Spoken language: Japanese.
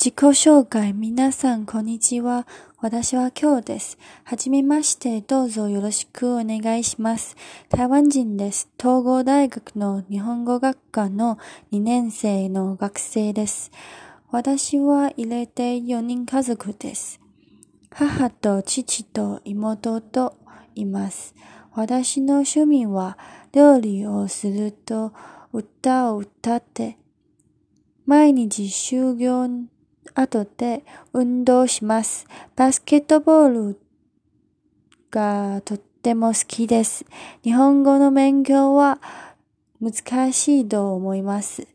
自己紹介。皆さん、こんにちは。私は今日です。はじめまして。どうぞよろしくお願いします。台湾人です。東郷大学の日本語学科の2年生の学生です。私は入れて4人家族です。母と父と妹といます。私の趣味は料理をすると歌を歌って毎日修行後で運動します。バスケットボールがとっても好きです。日本語の勉強は難しいと思います。